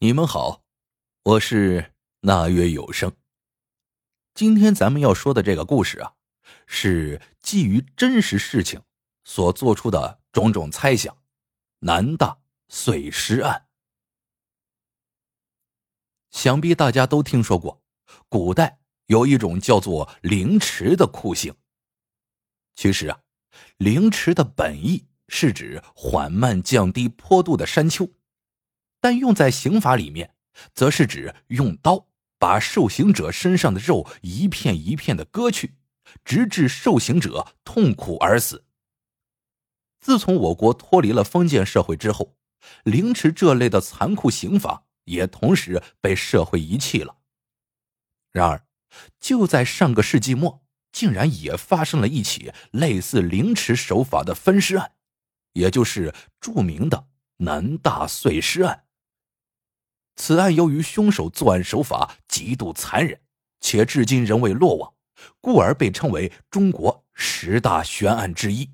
你们好，我是那月有声。今天咱们要说的这个故事啊，是基于真实事情所做出的种种猜想——南大碎尸案。想必大家都听说过，古代有一种叫做凌迟的酷刑。其实啊，凌迟的本意是指缓慢降低坡度的山丘。但用在刑法里面，则是指用刀把受刑者身上的肉一片一片的割去，直至受刑者痛苦而死。自从我国脱离了封建社会之后，凌迟这类的残酷刑法也同时被社会遗弃了。然而，就在上个世纪末，竟然也发生了一起类似凌迟手法的分尸案，也就是著名的南大碎尸案。此案由于凶手作案手法极度残忍，且至今仍未落网，故而被称为中国十大悬案之一。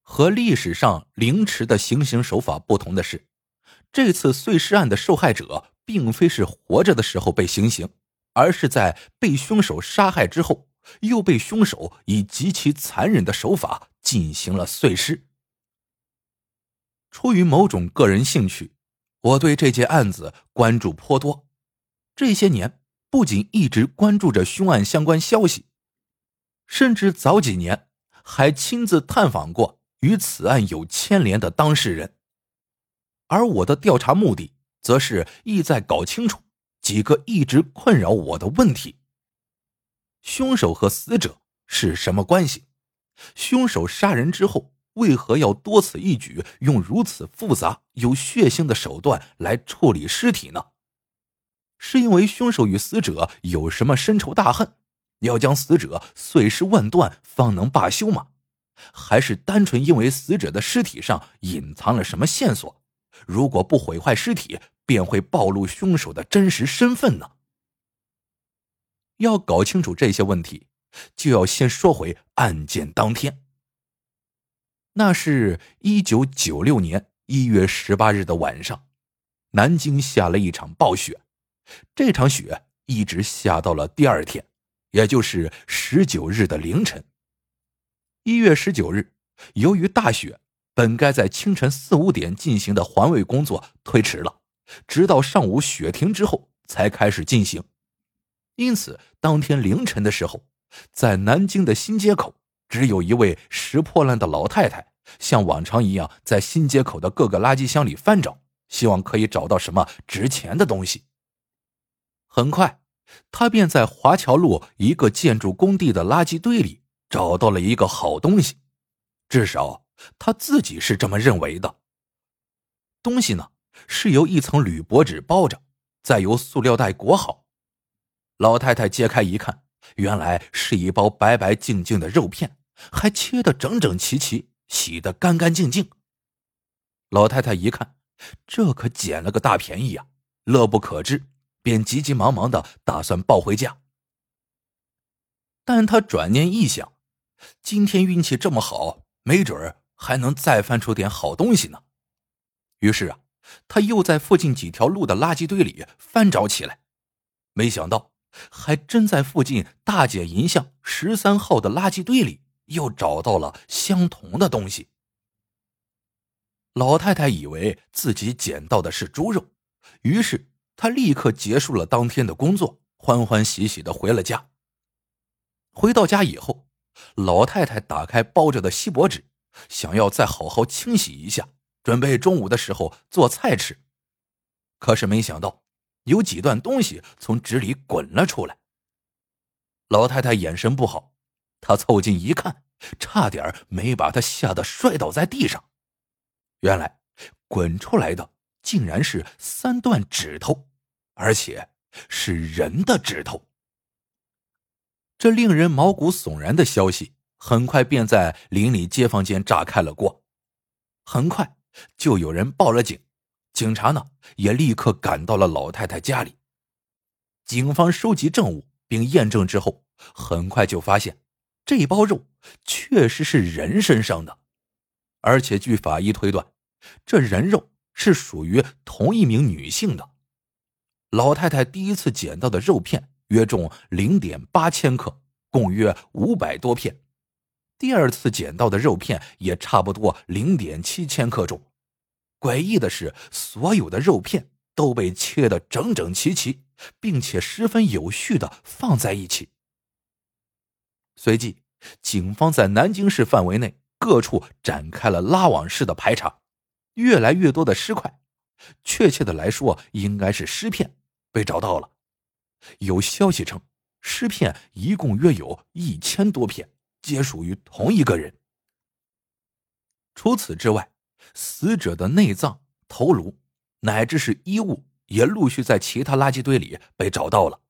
和历史上凌迟的行刑手法不同的是，这次碎尸案的受害者并非是活着的时候被行刑，而是在被凶手杀害之后，又被凶手以极其残忍的手法进行了碎尸。出于某种个人兴趣。我对这件案子关注颇多，这些年不仅一直关注着凶案相关消息，甚至早几年还亲自探访过与此案有牵连的当事人。而我的调查目的，则是意在搞清楚几个一直困扰我的问题：凶手和死者是什么关系？凶手杀人之后。为何要多此一举，用如此复杂有血腥的手段来处理尸体呢？是因为凶手与死者有什么深仇大恨，要将死者碎尸万段方能罢休吗？还是单纯因为死者的尸体上隐藏了什么线索？如果不毁坏尸体，便会暴露凶手的真实身份呢？要搞清楚这些问题，就要先说回案件当天。那是一九九六年一月十八日的晚上，南京下了一场暴雪，这场雪一直下到了第二天，也就是十九日的凌晨。一月十九日，由于大雪，本该在清晨四五点进行的环卫工作推迟了，直到上午雪停之后才开始进行。因此，当天凌晨的时候，在南京的新街口。只有一位拾破烂的老太太，像往常一样在新街口的各个垃圾箱里翻找，希望可以找到什么值钱的东西。很快，他便在华侨路一个建筑工地的垃圾堆里找到了一个好东西，至少他自己是这么认为的。东西呢，是由一层铝箔纸包着，再由塑料袋裹好。老太太揭开一看，原来是一包白白净净的肉片。还切得整整齐齐，洗得干干净净。老太太一看，这可捡了个大便宜啊，乐不可支，便急急忙忙的打算抱回家。但他转念一想，今天运气这么好，没准还能再翻出点好东西呢。于是啊，他又在附近几条路的垃圾堆里翻找起来，没想到还真在附近大姐银巷十三号的垃圾堆里。又找到了相同的东西。老太太以为自己捡到的是猪肉，于是她立刻结束了当天的工作，欢欢喜喜的回了家。回到家以后，老太太打开包着的锡箔纸，想要再好好清洗一下，准备中午的时候做菜吃。可是没想到，有几段东西从纸里滚了出来。老太太眼神不好。他凑近一看，差点没把他吓得摔倒在地上。原来滚出来的竟然是三段指头，而且是人的指头。这令人毛骨悚然的消息很快便在邻里街坊间炸开了锅。很快就有人报了警，警察呢也立刻赶到了老太太家里。警方收集证物并验证之后，很快就发现。这包肉确实是人身上的，而且据法医推断，这人肉是属于同一名女性的。老太太第一次捡到的肉片约重零点八千克，共约五百多片；第二次捡到的肉片也差不多零点七千克重。诡异的是，所有的肉片都被切得整整齐齐，并且十分有序的放在一起。随即，警方在南京市范围内各处展开了拉网式的排查，越来越多的尸块，确切的来说，应该是尸片。被找到了，有消息称，尸片一共约有一千多片，皆属于同一个人。除此之外，死者的内脏、头颅乃至是衣物也陆续在其他垃圾堆里被找到了。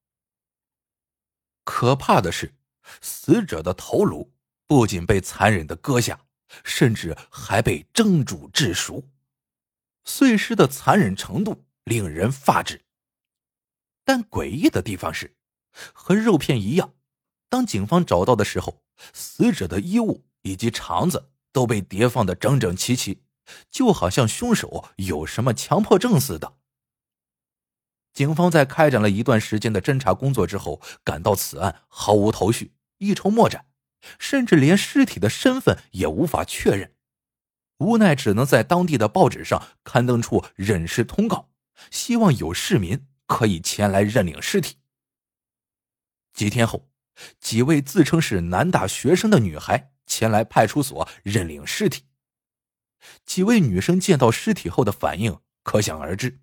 可怕的是，死者的头颅不仅被残忍的割下，甚至还被蒸煮致熟，碎尸的残忍程度令人发指。但诡异的地方是，和肉片一样，当警方找到的时候，死者的衣物以及肠子都被叠放的整整齐齐，就好像凶手有什么强迫症似的。警方在开展了一段时间的侦查工作之后，感到此案毫无头绪，一筹莫展，甚至连尸体的身份也无法确认，无奈只能在当地的报纸上刊登出认尸通告，希望有市民。可以前来认领尸体。几天后，几位自称是南大学生的女孩前来派出所认领尸体。几位女生见到尸体后的反应可想而知。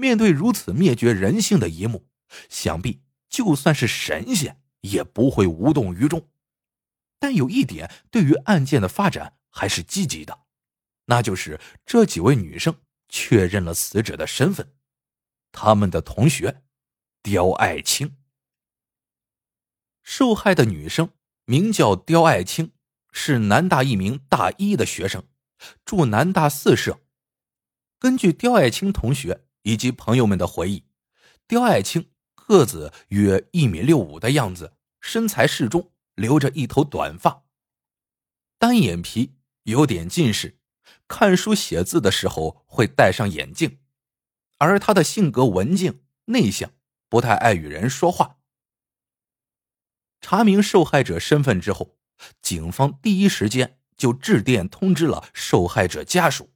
面对如此灭绝人性的一幕，想必就算是神仙也不会无动于衷。但有一点对于案件的发展还是积极的，那就是这几位女生确认了死者的身份。他们的同学刁爱青，受害的女生名叫刁爱青，是南大一名大一的学生，住南大四舍。根据刁爱青同学以及朋友们的回忆，刁爱青个子约一米六五的样子，身材适中，留着一头短发，单眼皮，有点近视，看书写字的时候会戴上眼镜。而他的性格文静内向，不太爱与人说话。查明受害者身份之后，警方第一时间就致电通知了受害者家属。